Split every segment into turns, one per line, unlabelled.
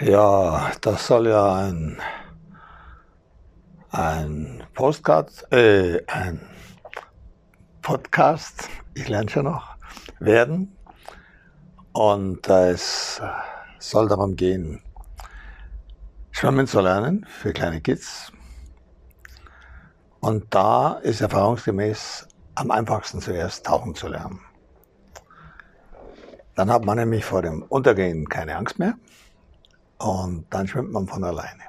Ja, das soll ja ein, ein Postcard, äh, ein Podcast, ich lerne schon noch, werden. Und es soll darum gehen, Schwimmen zu lernen für kleine Kids. Und da ist erfahrungsgemäß am einfachsten zuerst tauchen zu lernen. Dann hat man nämlich vor dem Untergehen keine Angst mehr und dann schwimmt man von alleine.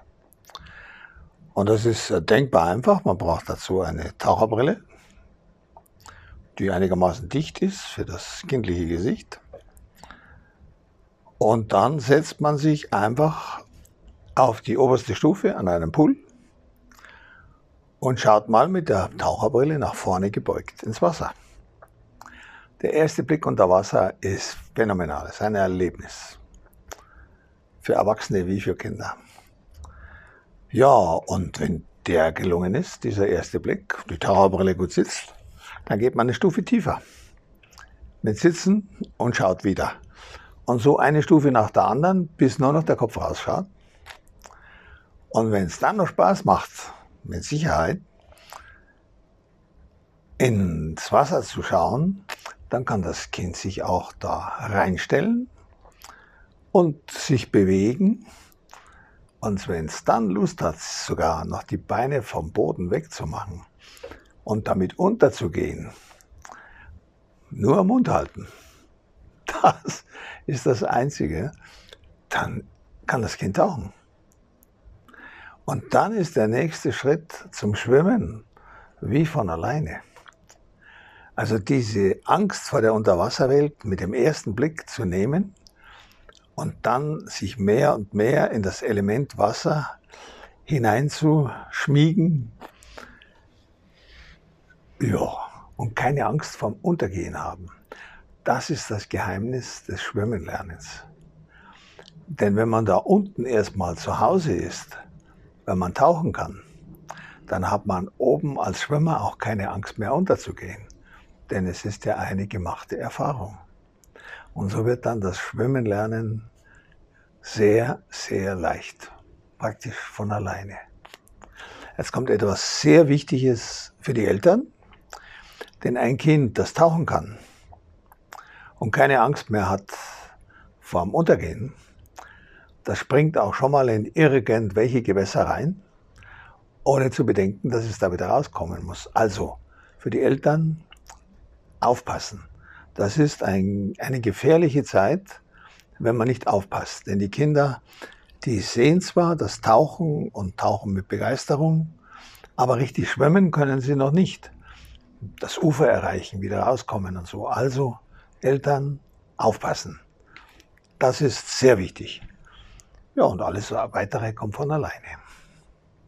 Und das ist äh, denkbar einfach. Man braucht dazu eine Taucherbrille, die einigermaßen dicht ist für das kindliche Gesicht. Und dann setzt man sich einfach auf die oberste Stufe an einem Pool und schaut mal mit der Taucherbrille nach vorne gebeugt ins Wasser. Der erste Blick unter Wasser ist phänomenal, ist ein Erlebnis. Für Erwachsene wie für Kinder. Ja, und wenn der gelungen ist, dieser erste Blick, die Taucherbrille gut sitzt, dann geht man eine Stufe tiefer. Mit Sitzen und schaut wieder. Und so eine Stufe nach der anderen, bis nur noch der Kopf rausschaut. Und wenn es dann noch Spaß macht, mit Sicherheit, ins Wasser zu schauen, dann kann das Kind sich auch da reinstellen und sich bewegen. Und wenn es dann Lust hat, sogar noch die Beine vom Boden wegzumachen und damit unterzugehen, nur am Mund halten. Das ist das Einzige. Dann kann das Kind tauchen. Und dann ist der nächste Schritt zum Schwimmen wie von alleine. Also diese Angst vor der Unterwasserwelt mit dem ersten Blick zu nehmen und dann sich mehr und mehr in das Element Wasser hineinzuschmiegen. Ja, und keine Angst vom Untergehen haben. Das ist das Geheimnis des Schwimmenlernens. Denn wenn man da unten erstmal zu Hause ist, wenn man tauchen kann, dann hat man oben als Schwimmer auch keine Angst mehr unterzugehen denn es ist ja eine gemachte Erfahrung. Und so wird dann das Schwimmen lernen sehr, sehr leicht, praktisch von alleine. Jetzt kommt etwas sehr Wichtiges für die Eltern, denn ein Kind, das tauchen kann und keine Angst mehr hat vor dem Untergehen, das springt auch schon mal in irgendwelche Gewässer rein, ohne zu bedenken, dass es da wieder rauskommen muss. Also für die Eltern aufpassen. Das ist ein, eine gefährliche Zeit, wenn man nicht aufpasst. Denn die Kinder, die sehen zwar das Tauchen und tauchen mit Begeisterung, aber richtig schwimmen können sie noch nicht. Das Ufer erreichen, wieder rauskommen und so. Also Eltern aufpassen. Das ist sehr wichtig. Ja, und alles weitere kommt von alleine.